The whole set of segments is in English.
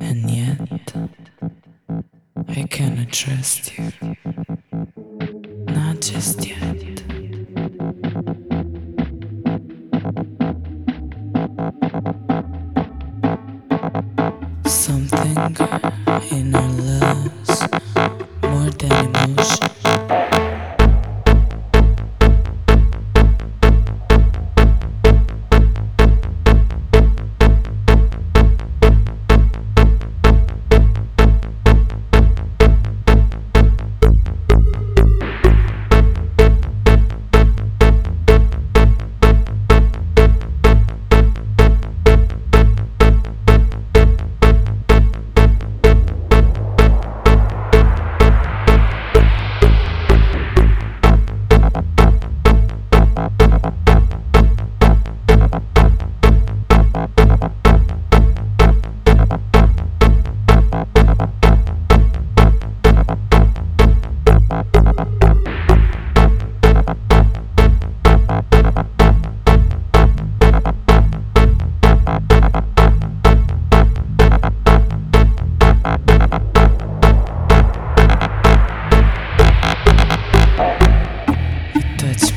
and yet I cannot trust you. Not just yet. Something in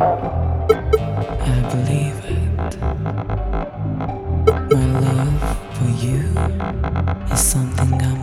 I believe it. My love for you is something I'm.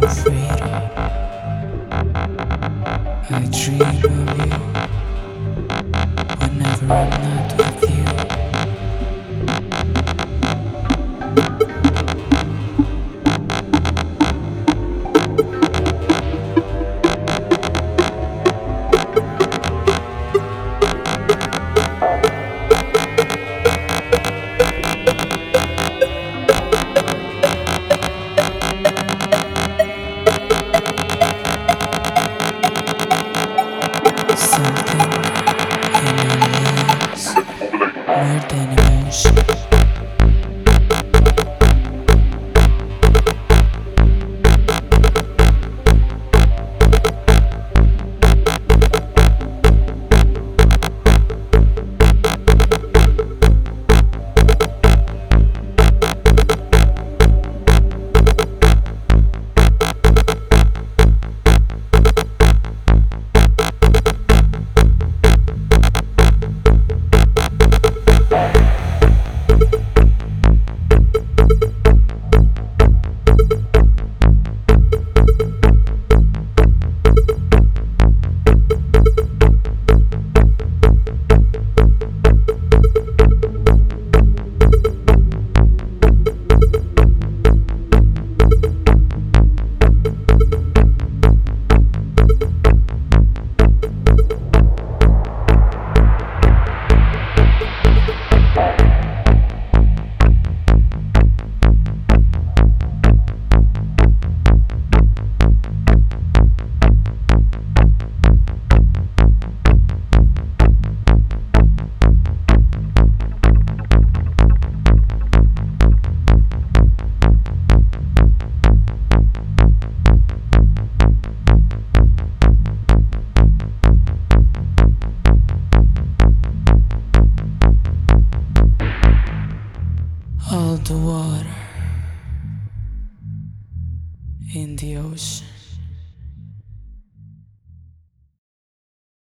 The water in the ocean.